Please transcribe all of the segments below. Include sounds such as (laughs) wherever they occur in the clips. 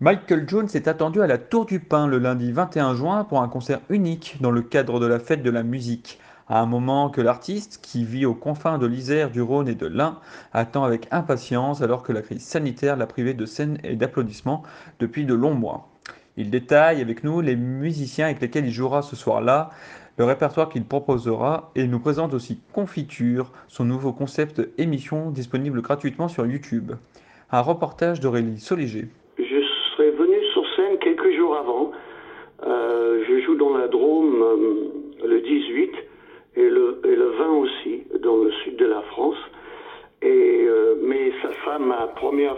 Michael Jones est attendu à la Tour du Pin le lundi 21 juin pour un concert unique dans le cadre de la fête de la musique. À un moment que l'artiste, qui vit aux confins de l'Isère, du Rhône et de l'Ain, attend avec impatience alors que la crise sanitaire l'a privé de scènes et d'applaudissements depuis de longs mois. Il détaille avec nous les musiciens avec lesquels il jouera ce soir-là, le répertoire qu'il proposera et nous présente aussi Confiture, son nouveau concept émission disponible gratuitement sur YouTube. Un reportage d'Aurélie Soléger. Dans la Drôme euh, le 18 et le, et le 20 aussi, dans le sud de la France. Et, euh, mais ça sera ma première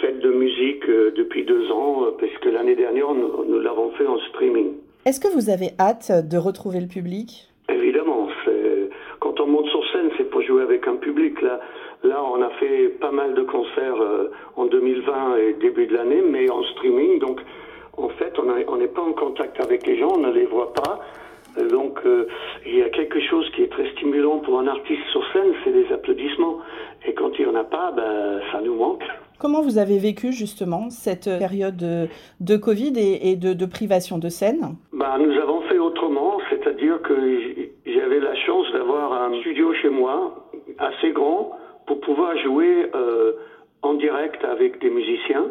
fête de musique euh, depuis deux ans, parce que l'année dernière, nous, nous l'avons fait en streaming. Est-ce que vous avez hâte de retrouver le public? Évidemment, quand on monte sur scène, c'est pour jouer avec un public. Là, là, on a fait pas mal de concerts en 2020 et début de l'année, mais en streaming. Donc, en fait, on n'est pas en contact avec les gens, on ne les voit pas. Euh, Donc, euh, il y a quelque chose qui est très stimulant pour un artiste sur scène, c'est les applaudissements. Et quand il n'y en a pas, ben, ça nous manque. Comment vous avez vécu justement cette période de, de Covid et, et de, de privation de scène? Bah, nous avons fait autrement, c'est-à-dire que j'avais la chance d'avoir un studio chez moi assez grand pour pouvoir jouer euh, en direct avec des musiciens.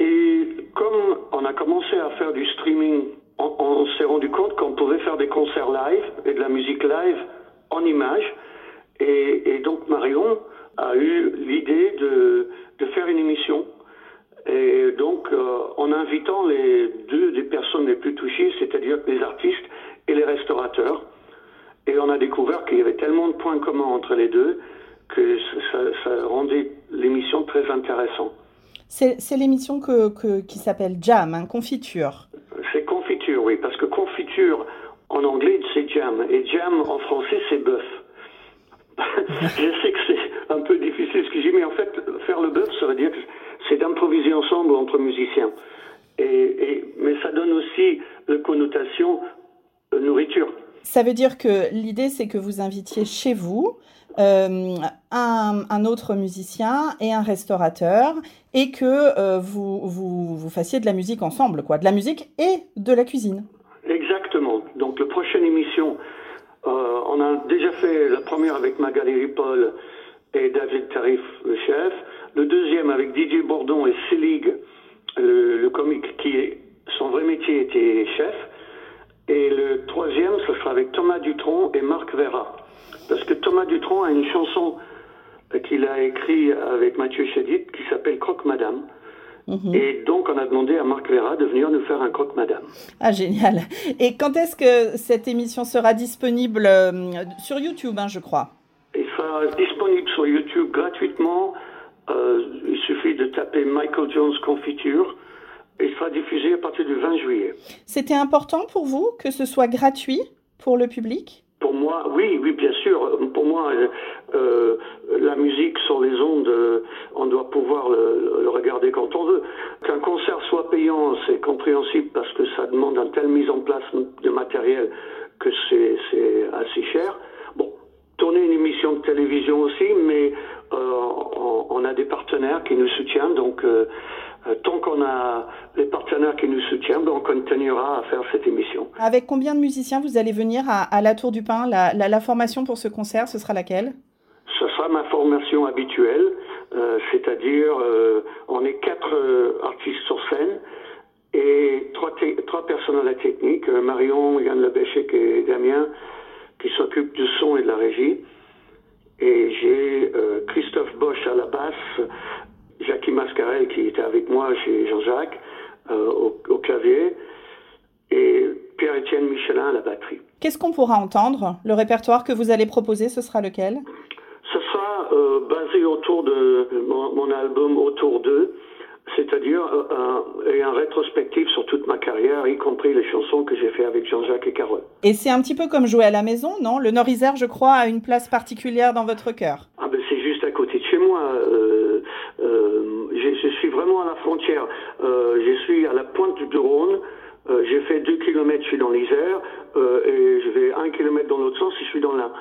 Et comme on a commencé à faire du streaming, on, s'est rendu compte qu'on pouvait faire des concerts live et de la musique live en images. Et, donc Marion a eu l'idée de, de faire une émission et donc, euh, en invitant les deux des personnes les plus touchées, c'est-à-dire les artistes et les restaurateurs, et on a découvert qu'il y avait tellement de points communs entre les deux que ça, ça rendait l'émission très intéressante. C'est l'émission que, que- qui s'appelle Jam, hein, Confiture. C'est confiture, oui, parce que confiture en anglais c'est jam, et jam en français c'est bœuf. (laughs) je sais que c'est un peu difficile ce que j'ai, mais en fait, faire le bœuf, ça veut dire que c'est d'improviser ensemble entre musiciens. Et, et- mais ça donne aussi la connotation euh, nourriture. Ça veut dire que l'idée, c'est que vous invitiez chez vous euh, un, autre musicien et un restaurateur et que euh, vous, vous, fassiez de la musique ensemble, quoi, de la musique et de la cuisine. Exactement. Donc, la prochaine émission, euh, on a déjà fait la première avec Magali Ripoll et David Tarif, le chef. Le deuxième avec Didier Bourdon et Selig, le, le comique qui, est, son vrai métier était chef. Et le troisième, ce sera avec Thomas Dutronc et Marc Vera. Parce que Thomas Dutronc a une chanson qu'il a écrite avec Mathieu Chédid qui s'appelle Croque Madame. Et donc, on a demandé à Marc Vera de venir nous faire un Croque Madame. Ah, génial. Et quand est-ce que cette émission sera disponible euh, sur YouTube, hein, je crois? Il sera disponible sur YouTube gratuitement. Euh, il suffit de taper Michael Jones Confiture. Et il sera diffusé à partir du 20 juillet. C'était important pour vous que ce soit gratuit pour le public? Moi, oui, oui, bien sûr. Pour moi, euh, euh, la musique sur les ondes, euh, on doit pouvoir le, regarder quand on veut. Qu'un concert soit payant, c'est compréhensible parce que ça demande une telle mise en place de matériel que c'est assez cher. Bon, tourner une émission de télévision aussi, mais on, a des partenaires qui nous soutiennent, donc tant qu'on a les partenaires qui nous soutiennent, ben, on continuera à faire cette émission. Avec combien de musiciens vous allez venir à, à la Tour du Pin? La, la- la formation pour ce concert, ce sera laquelle? Ce sera ma formation habituelle, euh, c'est-à-dire euh, on est quatre euh, artistes sur scène et trois, personnes à la technique, euh, Marion, Yann Lebéchec et Damien, qui s'occupent du son et de la régie. Et j'ai euh, Christophe Bosch à la basse, Jackie Mascarel qui était avec moi chez Jean-Jacques euh, au, au clavier, et Pierre-Étienne Michelin à la batterie. Qu'est-ce qu'on pourra entendre? Le répertoire que vous allez proposer, ce sera lequel? Ce sera euh, basé autour de mon, mon album Autour d'eux c'est-à-dire euh, un, et un rétrospectif sur toute ma carrière, y compris les chansons que j'ai fait avec Jean-Jacques et Carole. Et c'est un petit peu comme jouer à la maison, non? Le Nord-Isère, je crois, a une place particulière dans votre cœur. Ah ben c'est juste à côté de chez moi. Euh, vraiment à la frontière. Euh, je suis à la pointe du Rhône. Euh, j'ai fait deux kilomètres, je suis dans l'Isère, euh, et je vais un kilomètre dans l'autre sens, je suis dans l'Ain.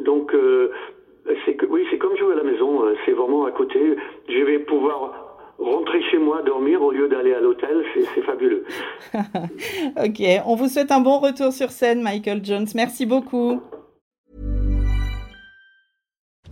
Donc oui, c'est comme jouer à la maison. C'est vraiment à côté. Je vais pouvoir rentrer chez moi, dormir au lieu d'aller à l'hôtel, c'est fabuleux. (laughs) ok, on vous souhaite un bon retour sur scène, Michael Jones. Merci beaucoup.